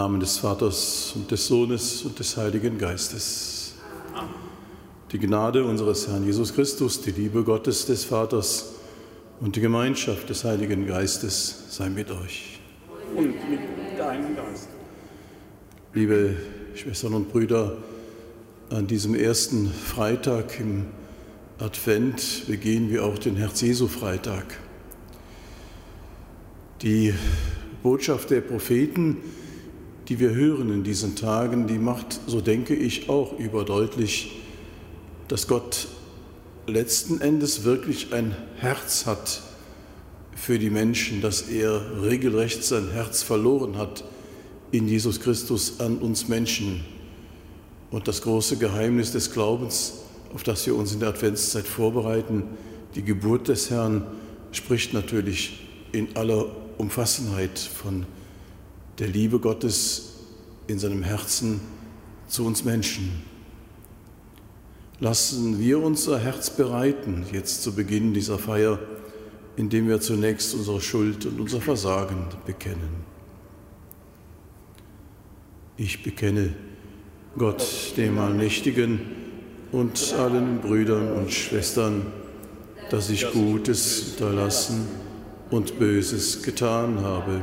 Im Namen des Vaters und des Sohnes und des Heiligen Geistes. Die Gnade unseres Herrn Jesus Christus, die Liebe Gottes des Vaters und die Gemeinschaft des Heiligen Geistes sei mit euch. Und mit deinem Geist. Liebe Schwestern und Brüder, an diesem ersten Freitag im Advent begehen wir auch den Herz-Jesu-Freitag. Die Botschaft der Propheten die wir hören in diesen Tagen, die macht, so denke ich, auch überdeutlich, dass Gott letzten Endes wirklich ein Herz hat für die Menschen, dass er regelrecht sein Herz verloren hat in Jesus Christus an uns Menschen. Und das große Geheimnis des Glaubens, auf das wir uns in der Adventszeit vorbereiten, die Geburt des Herrn, spricht natürlich in aller Umfassenheit von der Liebe Gottes in seinem Herzen zu uns Menschen. Lassen wir unser Herz bereiten, jetzt zu Beginn dieser Feier, indem wir zunächst unsere Schuld und unser Versagen bekennen. Ich bekenne Gott, dem Allmächtigen und allen Brüdern und Schwestern, dass ich Gutes unterlassen und Böses getan habe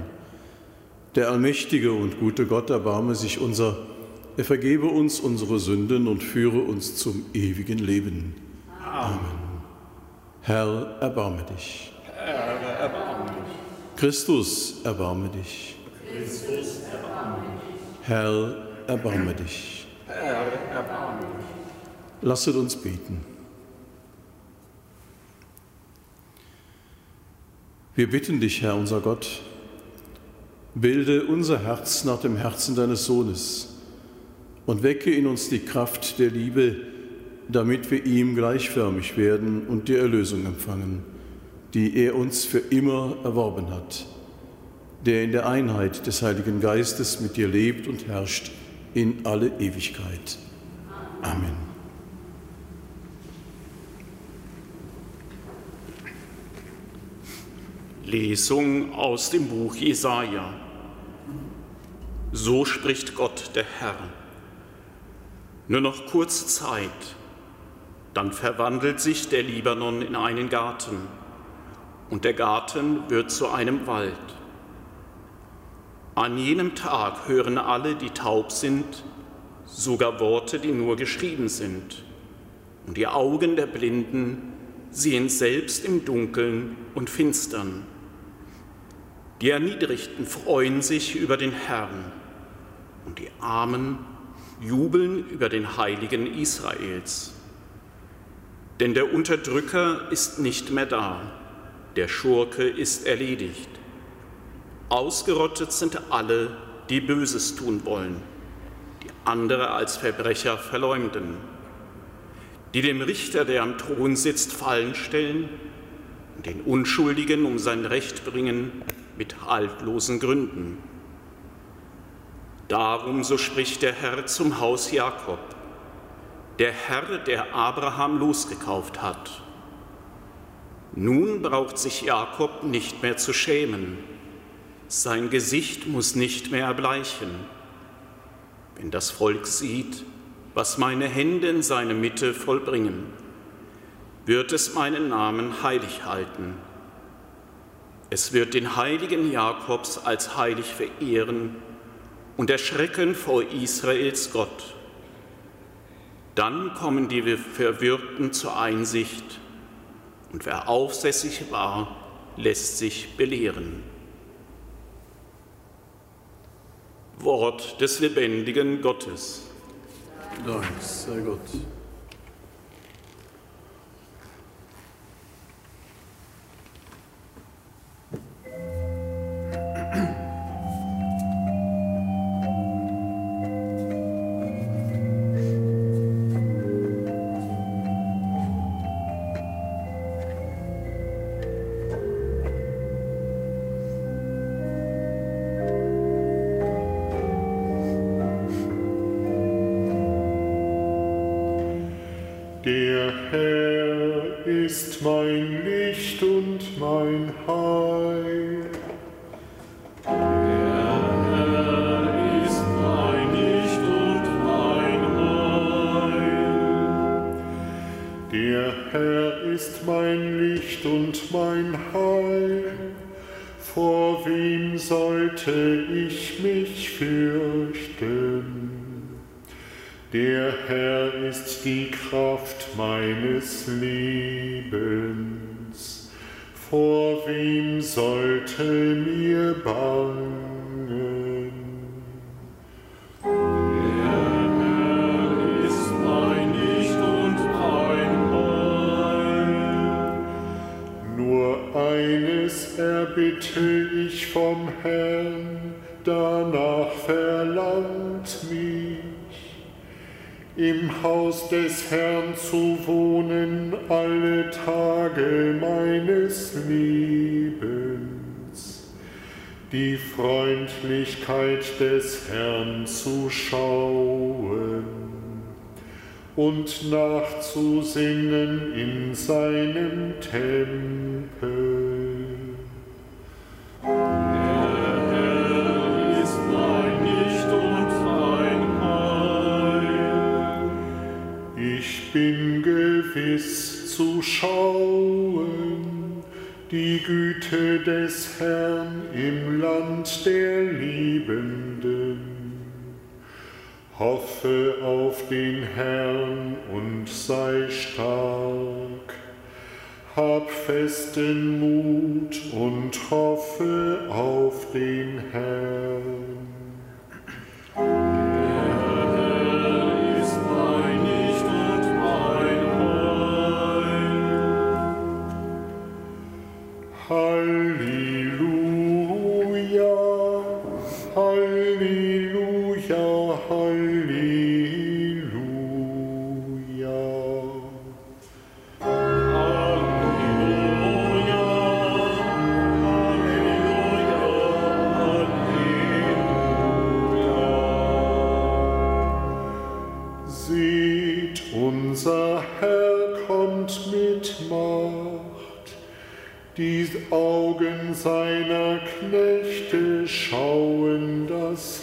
Der allmächtige und gute Gott erbarme sich unser, er vergebe uns unsere Sünden und führe uns zum ewigen Leben. Amen. Herr, erbarme dich. Herr, erbarme dich. Christus, erbarme dich. Christus, erbarme dich. Herr, erbarme dich. Herr, erbarme dich. Lasset uns beten. Wir bitten dich, Herr unser Gott, Bilde unser Herz nach dem Herzen deines Sohnes und wecke in uns die Kraft der Liebe, damit wir ihm gleichförmig werden und die Erlösung empfangen, die er uns für immer erworben hat, der in der Einheit des Heiligen Geistes mit dir lebt und herrscht in alle Ewigkeit. Amen. Lesung aus dem Buch Jesaja. So spricht Gott, der Herr. Nur noch kurze Zeit, dann verwandelt sich der Libanon in einen Garten und der Garten wird zu einem Wald. An jenem Tag hören alle, die taub sind, sogar Worte, die nur geschrieben sind. Und die Augen der Blinden sehen selbst im Dunkeln und Finstern. Die Erniedrigten freuen sich über den Herrn und die Armen jubeln über den Heiligen Israels. Denn der Unterdrücker ist nicht mehr da, der Schurke ist erledigt. Ausgerottet sind alle, die Böses tun wollen, die andere als Verbrecher verleumden, die dem Richter, der am Thron sitzt, Fallen stellen und den Unschuldigen um sein Recht bringen mit haltlosen Gründen. Darum, so spricht der Herr zum Haus Jakob, der Herr, der Abraham losgekauft hat. Nun braucht sich Jakob nicht mehr zu schämen, sein Gesicht muss nicht mehr erbleichen. Wenn das Volk sieht, was meine Hände in seine Mitte vollbringen, wird es meinen Namen heilig halten es wird den heiligen Jakobs als heilig verehren und erschrecken vor Israels Gott. Dann kommen die Verwirrten zur Einsicht und wer aufsässig war, lässt sich belehren. Wort des lebendigen Gottes. Dank sei Gott. Fürchten? Der Herr ist die Kraft meines Lebens. Vor wem sollte mir bangen? Der danach verlangt mich im Haus des Herrn zu wohnen alle Tage meines Lebens, die Freundlichkeit des Herrn zu schauen und nachzusingen in seinem Tempel. Bin gewiss zu schauen, die Güte des Herrn im Land der Liebenden. Hoffe auf den Herrn und sei stark. Hab festen Mut und hoffe auf den Herrn.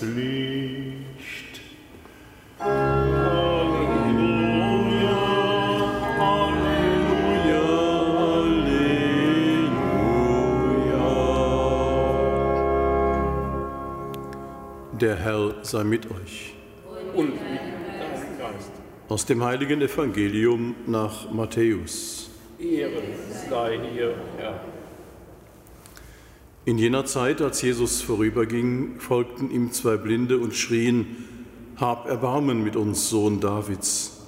Licht. Halleluja, Halleluja, Halleluja. Der Herr sei mit euch. Und mit deinem Geist. Aus dem heiligen Evangelium nach Matthäus. Ehre sei dir, Herr. In jener Zeit, als Jesus vorüberging, folgten ihm zwei Blinde und schrien, Hab Erbarmen mit uns, Sohn Davids.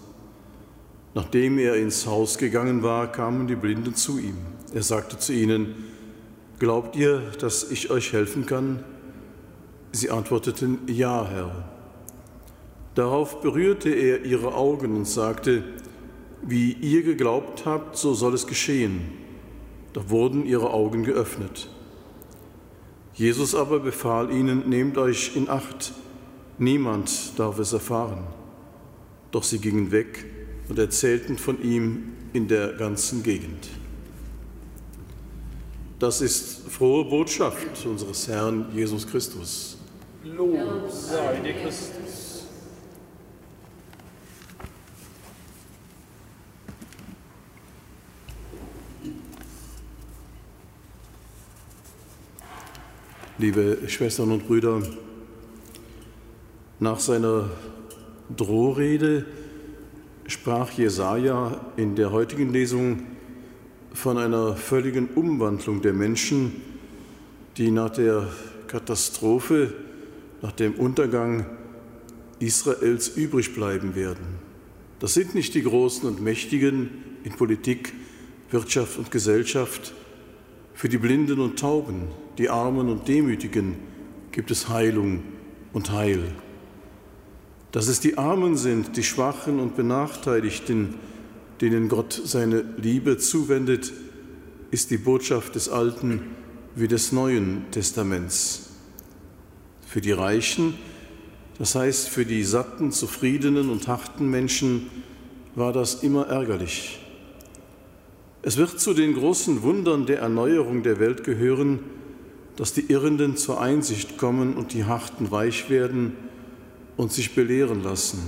Nachdem er ins Haus gegangen war, kamen die Blinden zu ihm. Er sagte zu ihnen, Glaubt ihr, dass ich euch helfen kann? Sie antworteten, Ja, Herr. Darauf berührte er ihre Augen und sagte, Wie ihr geglaubt habt, so soll es geschehen. Da wurden ihre Augen geöffnet. Jesus aber befahl ihnen, nehmt euch in Acht, niemand darf es erfahren. Doch sie gingen weg und erzählten von ihm in der ganzen Gegend. Das ist frohe Botschaft unseres Herrn Jesus Christus. Lob sei dir Christus. Liebe Schwestern und Brüder, nach seiner Drohrede sprach Jesaja in der heutigen Lesung von einer völligen Umwandlung der Menschen, die nach der Katastrophe, nach dem Untergang Israels übrig bleiben werden. Das sind nicht die Großen und Mächtigen in Politik, Wirtschaft und Gesellschaft, für die Blinden und Tauben, die Armen und Demütigen gibt es Heilung und Heil. Dass es die Armen sind, die Schwachen und Benachteiligten, denen Gott seine Liebe zuwendet, ist die Botschaft des Alten wie des Neuen Testaments. Für die Reichen, das heißt für die satten, zufriedenen und harten Menschen, war das immer ärgerlich. Es wird zu den großen Wundern der Erneuerung der Welt gehören, dass die Irrenden zur Einsicht kommen und die Harten weich werden und sich belehren lassen,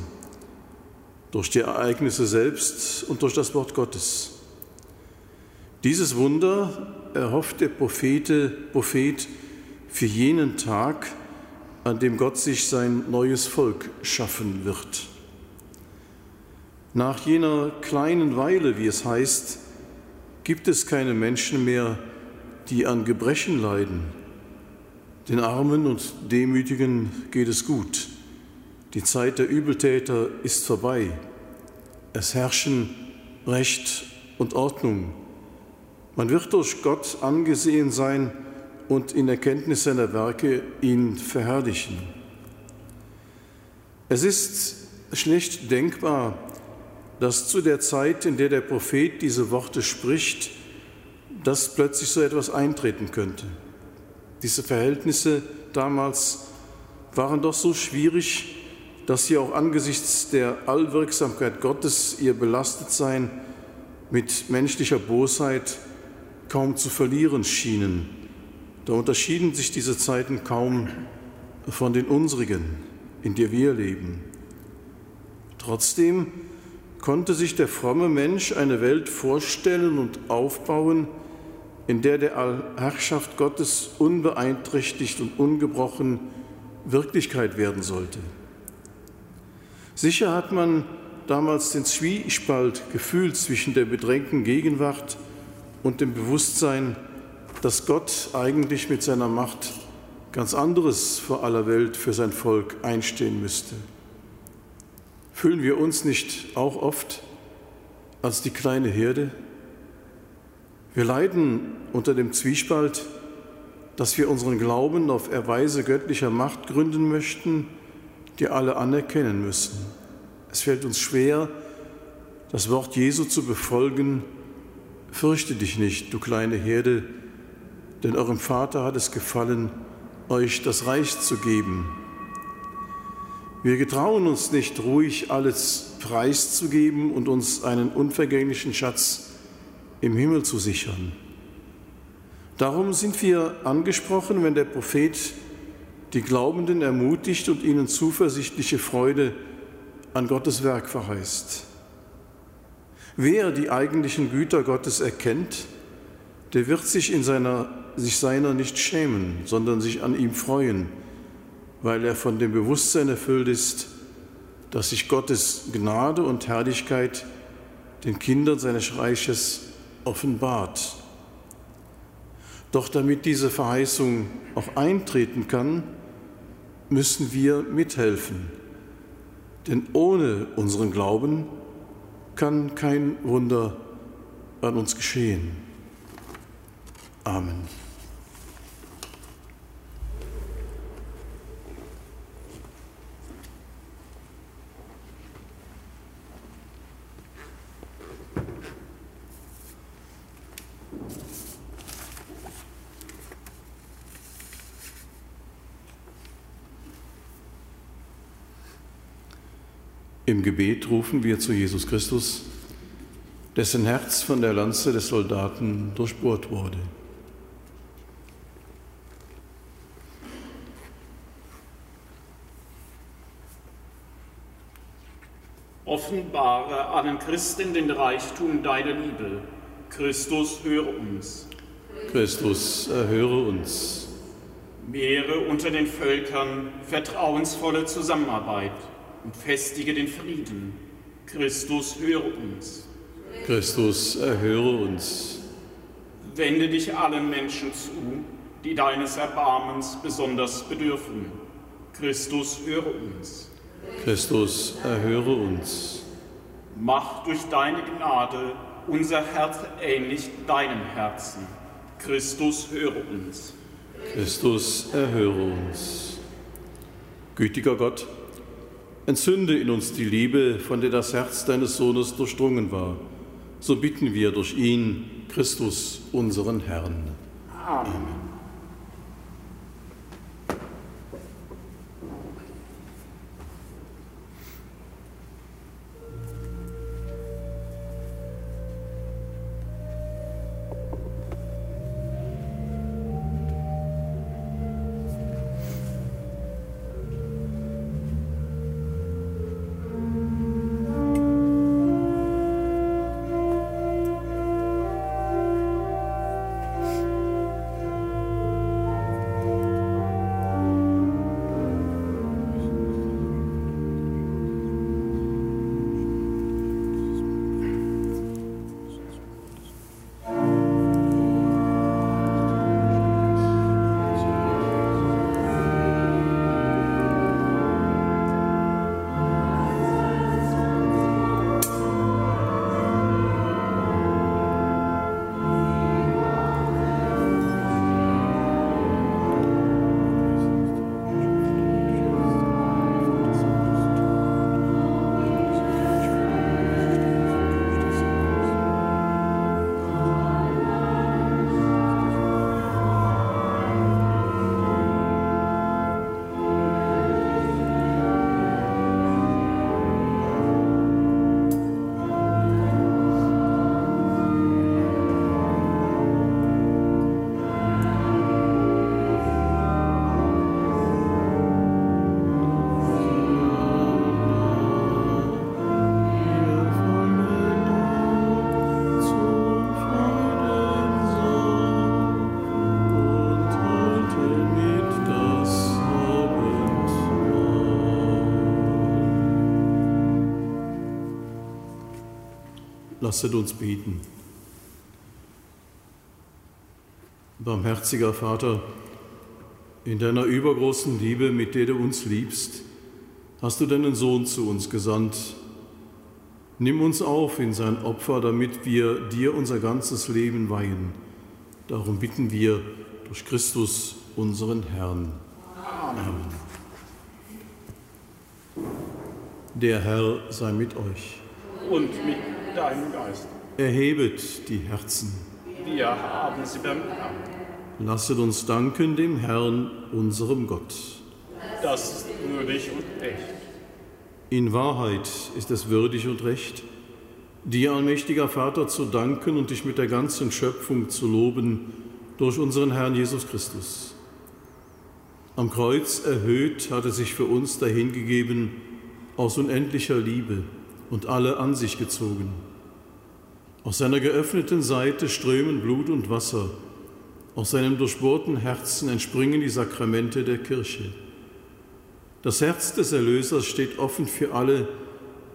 durch die Ereignisse selbst und durch das Wort Gottes. Dieses Wunder erhofft der Prophete, Prophet für jenen Tag, an dem Gott sich sein neues Volk schaffen wird. Nach jener kleinen Weile, wie es heißt, gibt es keine Menschen mehr, die an Gebrechen leiden. Den Armen und Demütigen geht es gut. Die Zeit der Übeltäter ist vorbei. Es herrschen Recht und Ordnung. Man wird durch Gott angesehen sein und in Erkenntnis seiner Werke ihn verherrlichen. Es ist schlecht denkbar, dass zu der Zeit, in der der Prophet diese Worte spricht, dass plötzlich so etwas eintreten könnte. Diese Verhältnisse damals waren doch so schwierig, dass sie auch angesichts der Allwirksamkeit Gottes ihr Belastetsein mit menschlicher Bosheit kaum zu verlieren schienen. Da unterschieden sich diese Zeiten kaum von den unsrigen, in der wir leben. Trotzdem konnte sich der fromme Mensch eine Welt vorstellen und aufbauen, in der der Herrschaft Gottes unbeeinträchtigt und ungebrochen Wirklichkeit werden sollte. Sicher hat man damals den Zwiespalt gefühlt zwischen der bedrängten Gegenwart und dem Bewusstsein, dass Gott eigentlich mit seiner Macht ganz anderes vor aller Welt für sein Volk einstehen müsste. Fühlen wir uns nicht auch oft als die kleine Herde? Wir leiden unter dem Zwiespalt, dass wir unseren Glauben auf Erweise göttlicher Macht gründen möchten, die alle anerkennen müssen. Es fällt uns schwer, das Wort Jesu zu befolgen. Fürchte dich nicht, du kleine Herde, denn eurem Vater hat es gefallen, euch das Reich zu geben. Wir getrauen uns nicht ruhig alles preiszugeben und uns einen unvergänglichen Schatz im Himmel zu sichern. Darum sind wir angesprochen, wenn der Prophet die Glaubenden ermutigt und ihnen zuversichtliche Freude an Gottes Werk verheißt. Wer die eigentlichen Güter Gottes erkennt, der wird sich, in seiner, sich seiner nicht schämen, sondern sich an ihm freuen weil er von dem Bewusstsein erfüllt ist, dass sich Gottes Gnade und Herrlichkeit den Kindern seines Reiches offenbart. Doch damit diese Verheißung auch eintreten kann, müssen wir mithelfen. Denn ohne unseren Glauben kann kein Wunder an uns geschehen. Amen. Im Gebet rufen wir zu Jesus Christus, dessen Herz von der Lanze des Soldaten durchbohrt wurde. Offenbare allen Christen den Reichtum deiner Liebe. Christus, höre uns. Christus, erhöre uns. Mehre unter den Völkern vertrauensvolle Zusammenarbeit und festige den Frieden. Christus, höre uns. Christus, erhöre uns. Wende dich allen Menschen zu, die deines Erbarmens besonders bedürfen. Christus, höre uns. Christus, erhöre uns. Mach durch deine Gnade unser Herz ähnlich deinem Herzen. Christus, höre uns. Christus, erhöre uns. Gütiger Gott, Entzünde in uns die Liebe, von der das Herz deines Sohnes durchdrungen war. So bitten wir durch ihn, Christus, unseren Herrn. Amen. Lasset uns beten. Barmherziger Vater, in deiner übergroßen Liebe, mit der du uns liebst, hast du deinen Sohn zu uns gesandt. Nimm uns auf in sein Opfer, damit wir dir unser ganzes Leben weihen. Darum bitten wir durch Christus, unseren Herrn. Amen. Der Herr sei mit euch. Und mit deinem Geist. Erhebet die Herzen. Wir haben sie beim Herrn. Lasset uns danken dem Herrn, unserem Gott. Das ist würdig und echt. In Wahrheit ist es würdig und recht, dir, allmächtiger Vater, zu danken und dich mit der ganzen Schöpfung zu loben durch unseren Herrn Jesus Christus. Am Kreuz erhöht hat er sich für uns dahingegeben aus unendlicher Liebe und alle an sich gezogen. Aus seiner geöffneten Seite strömen Blut und Wasser, aus seinem durchbohrten Herzen entspringen die Sakramente der Kirche. Das Herz des Erlösers steht offen für alle,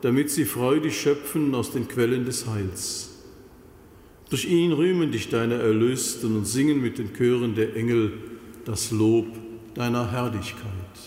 damit sie freudig schöpfen aus den Quellen des Heils. Durch ihn rühmen dich deine Erlösten und singen mit den Chören der Engel das Lob deiner Herrlichkeit.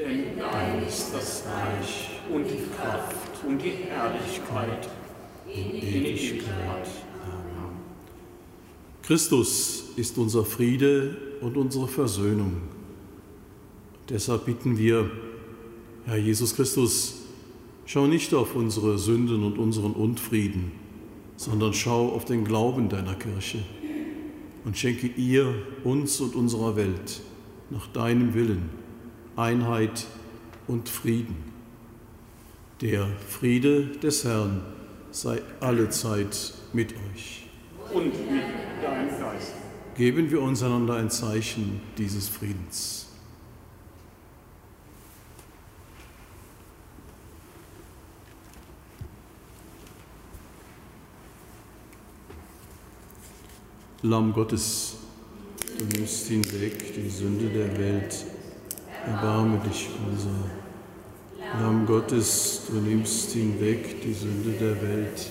Denn dein ist das Reich und die Kraft und die Herrlichkeit in Ewigkeit. Christus ist unser Friede und unsere Versöhnung. Deshalb bitten wir, Herr Jesus Christus, schau nicht auf unsere Sünden und unseren Unfrieden, sondern schau auf den Glauben deiner Kirche und schenke ihr, uns und unserer Welt nach deinem Willen Einheit und Frieden. Der Friede des Herrn sei allezeit mit euch. Und mit deinem Geist. Geben wir uns einander ein Zeichen dieses Friedens. Lamm Gottes, du nimmst hinweg die Sünde der Welt, erbarme dich unser. Lamm Gottes, du nimmst hinweg die Sünde der Welt,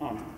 Amen.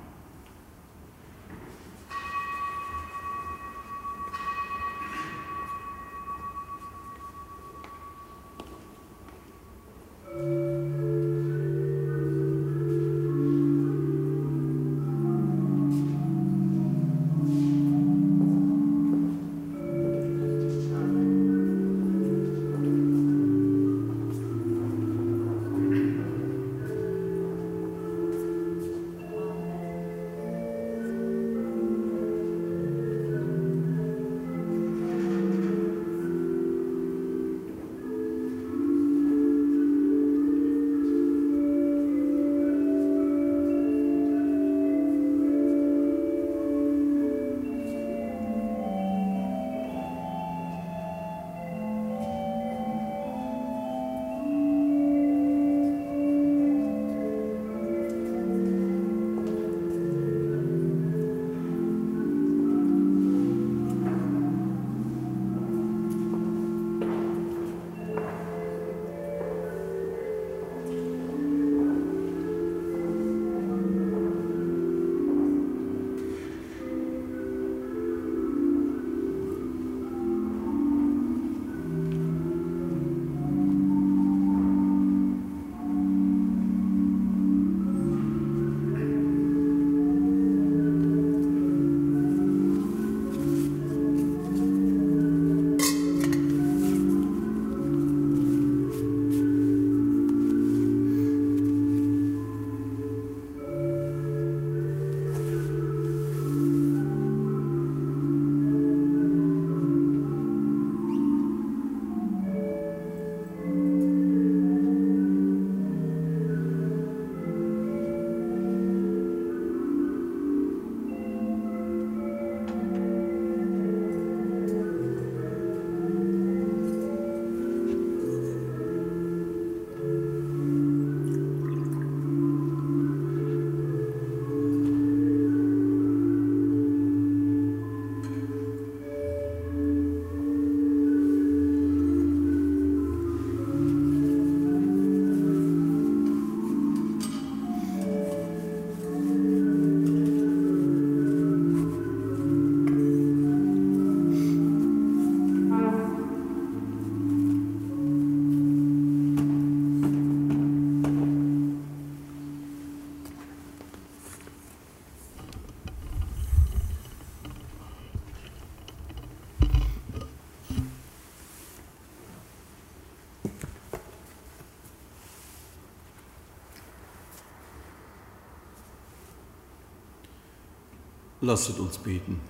Lasset uns beten.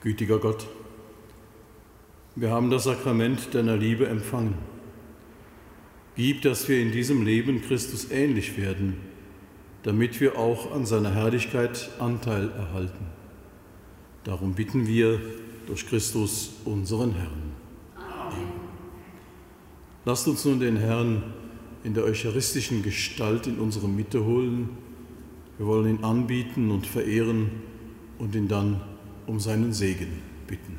Gütiger Gott, wir haben das Sakrament deiner Liebe empfangen. Gib, dass wir in diesem Leben Christus ähnlich werden, damit wir auch an seiner Herrlichkeit Anteil erhalten. Darum bitten wir durch Christus, unseren Herrn. Amen. Lasst uns nun den Herrn in der eucharistischen Gestalt in unsere Mitte holen. Wir wollen ihn anbieten und verehren und ihn dann um seinen Segen bitten.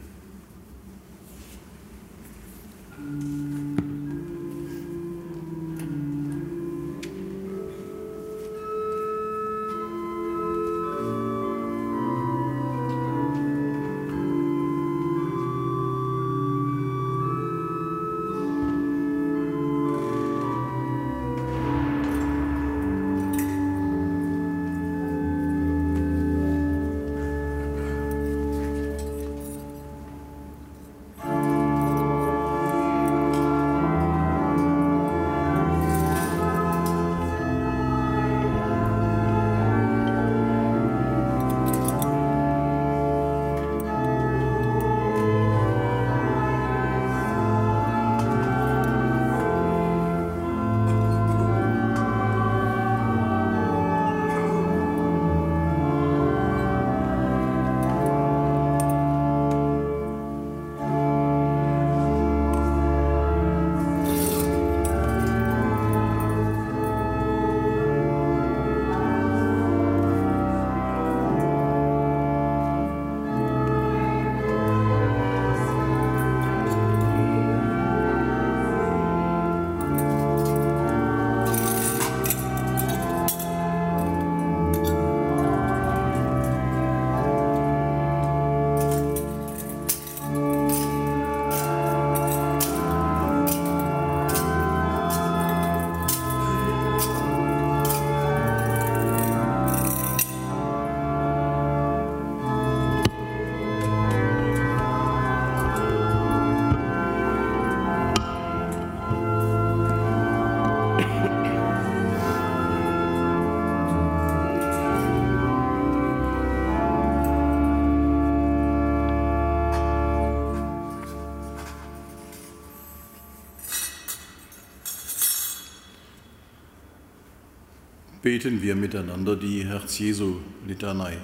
Beten wir miteinander die Herz-Jesu-Litanei.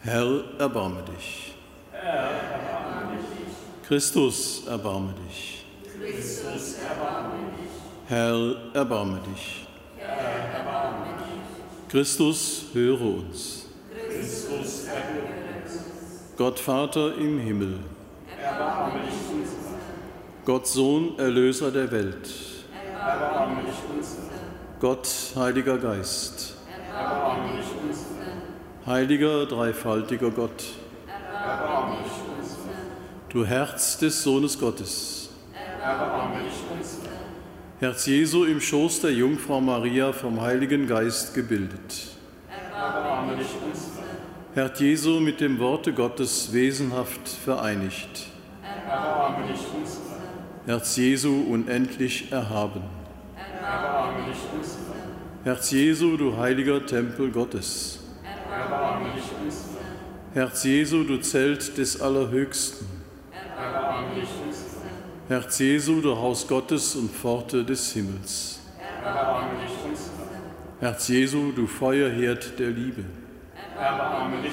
Herr, erbarme dich. Herr, erbarme dich. Christus, erbarme dich. Christus, erbarme dich. Herr, erbarme dich. Herr, erbarme dich. Christus, höre uns. Christus, erhöre uns. Gott Vater im Himmel. Erbarme dich. Gott Sohn, Erlöser der Welt. Gott, Heiliger Geist. Heiliger, dreifaltiger Gott. Du Herz des Sohnes Gottes. Herz Jesu im Schoß der Jungfrau Maria vom Heiligen Geist gebildet. Herz Jesu mit dem Worte Gottes wesenhaft vereinigt, erbarme dich uns. Herz Jesu unendlich erhaben, erbarme dich uns. Herz Jesu, du heiliger Tempel Gottes, erbarme dich. Herz Jesu, du Zelt des Allerhöchsten, erbarme dich. Herz Jesu, du Haus Gottes und Pforte des Himmels, erbarme dich. Herz Jesu, du Feuerherd der Liebe, erbarme dich.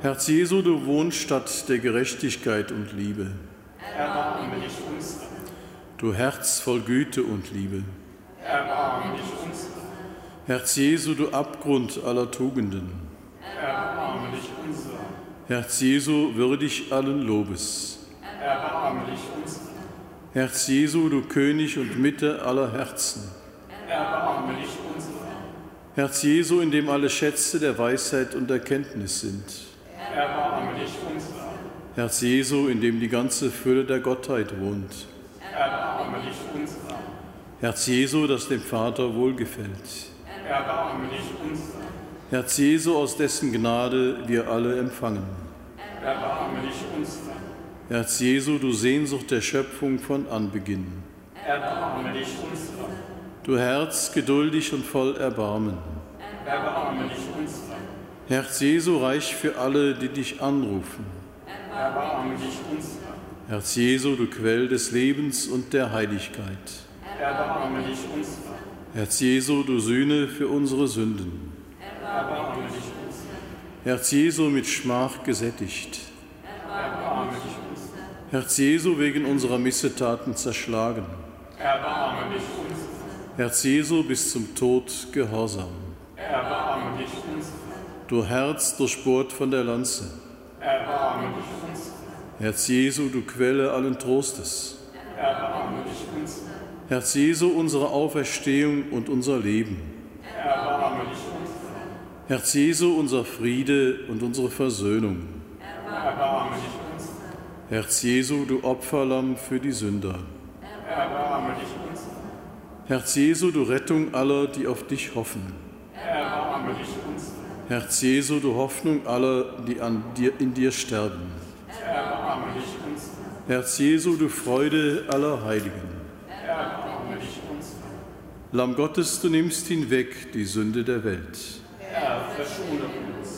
Herz Jesu, du Wohnstatt der Gerechtigkeit und Liebe, erbarme dich unser. Du Herz voll Güte und Liebe, erbarme dich unser. Herz Jesu, du Abgrund aller Tugenden, erbarme dich unser. Herz Jesu, würdig allen Lobes, erbarme dich unser. Herz Jesu, du König und Mitte aller Herzen, erbarme dich unser. Herz Jesu, in dem alle Schätze der Weisheit und Erkenntnis sind, erbarme dich unser. Herz Jesu, in dem die ganze Fülle der Gottheit wohnt, erbarme dich unser. Herz Jesu, das dem Vater wohlgefällt, erbarme dich unser. Herz Jesu, aus dessen Gnade wir alle empfangen. Erbarme dich unser. Herz Jesu, du Sehnsucht der Schöpfung von Anbeginn. Erbarme dich unser. Du Herz, geduldig und voll Erbarmen. Erbarme dich unser. Herz Jesu, reich für alle, die dich anrufen. Erbarme dich unser. Herz Jesu, du Quell des Lebens und der Heiligkeit. Erbarme dich unser. Herz Jesu, du Sühne für unsere Sünden. Erbarme dich uns. Herz Jesu mit Schmach gesättigt. Erbarme dich uns. Herz Jesu wegen unserer Missetaten zerschlagen. Erbarme dich uns. Herz Jesu bis zum Tod gehorsam. Erbarme dich uns. Du Herz durchbohrt von der Lanze. Herz Jesu, du Quelle allen Trostes. Herz Jesu, unsere Auferstehung und unser Leben. Herz Jesu, unser Friede und unsere Versöhnung. Herz Jesu, du Opferlamm für die Sünder. Herz Jesu, du Rettung aller, die auf dich hoffen. Herz Jesu, du Hoffnung aller, die an dir, in dir sterben. Herz Jesu, du Freude aller Heiligen. Lamm Gottes, du nimmst hinweg die Sünde der Welt. Herr, verschone uns.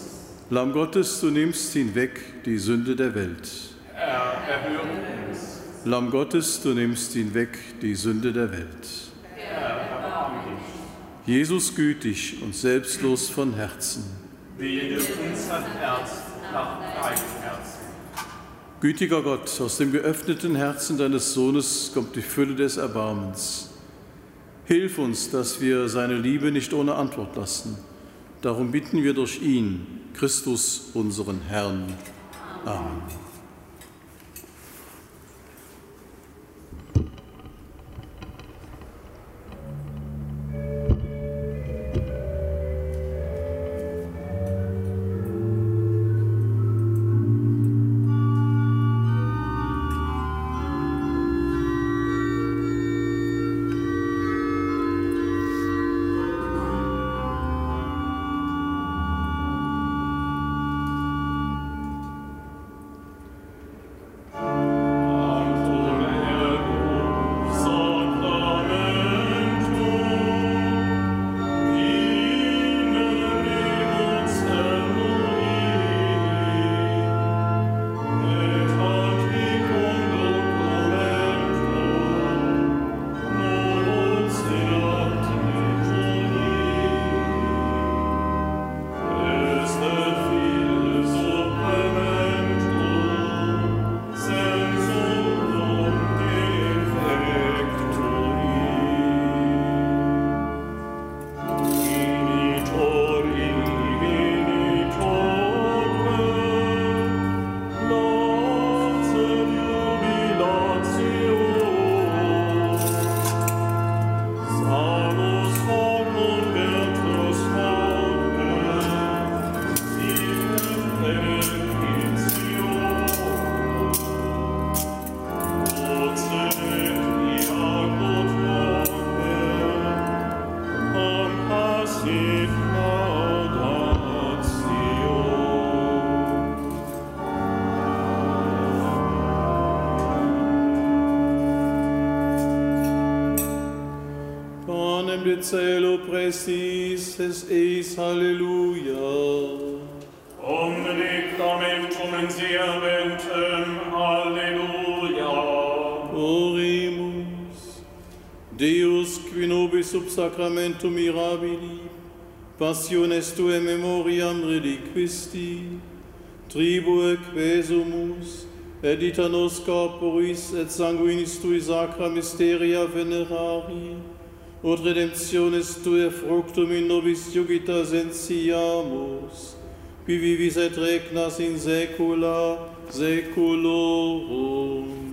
Lamm Gottes, du nimmst hinweg die Sünde der Welt. Herr, erhöre uns. Lamm Gottes, du nimmst hinweg die Sünde der Welt. Herr. Jesus gütig und selbstlos von Herzen. Wehe uns ein Herz nach deinem Herzen. Gütiger Gott, aus dem geöffneten Herzen deines Sohnes kommt die Fülle des Erbarmens. Hilf uns, dass wir seine Liebe nicht ohne Antwort lassen. Darum bitten wir durch ihn, Christus, unseren Herrn. Amen. celo prestis es eis, alleluia. Omnic in comensiamentem, alleluia. Oremus, Deus, qui nobis sub sacramentum mirabili, passiones tue memoriam reliquisti, tribue quesumus, edita nos corporis et sanguinis tui sacra mysteria venerari, ut redemptionis tue fructum in nobis iugitas ensiamus, qui vivis et regnas in saecula saeculorum.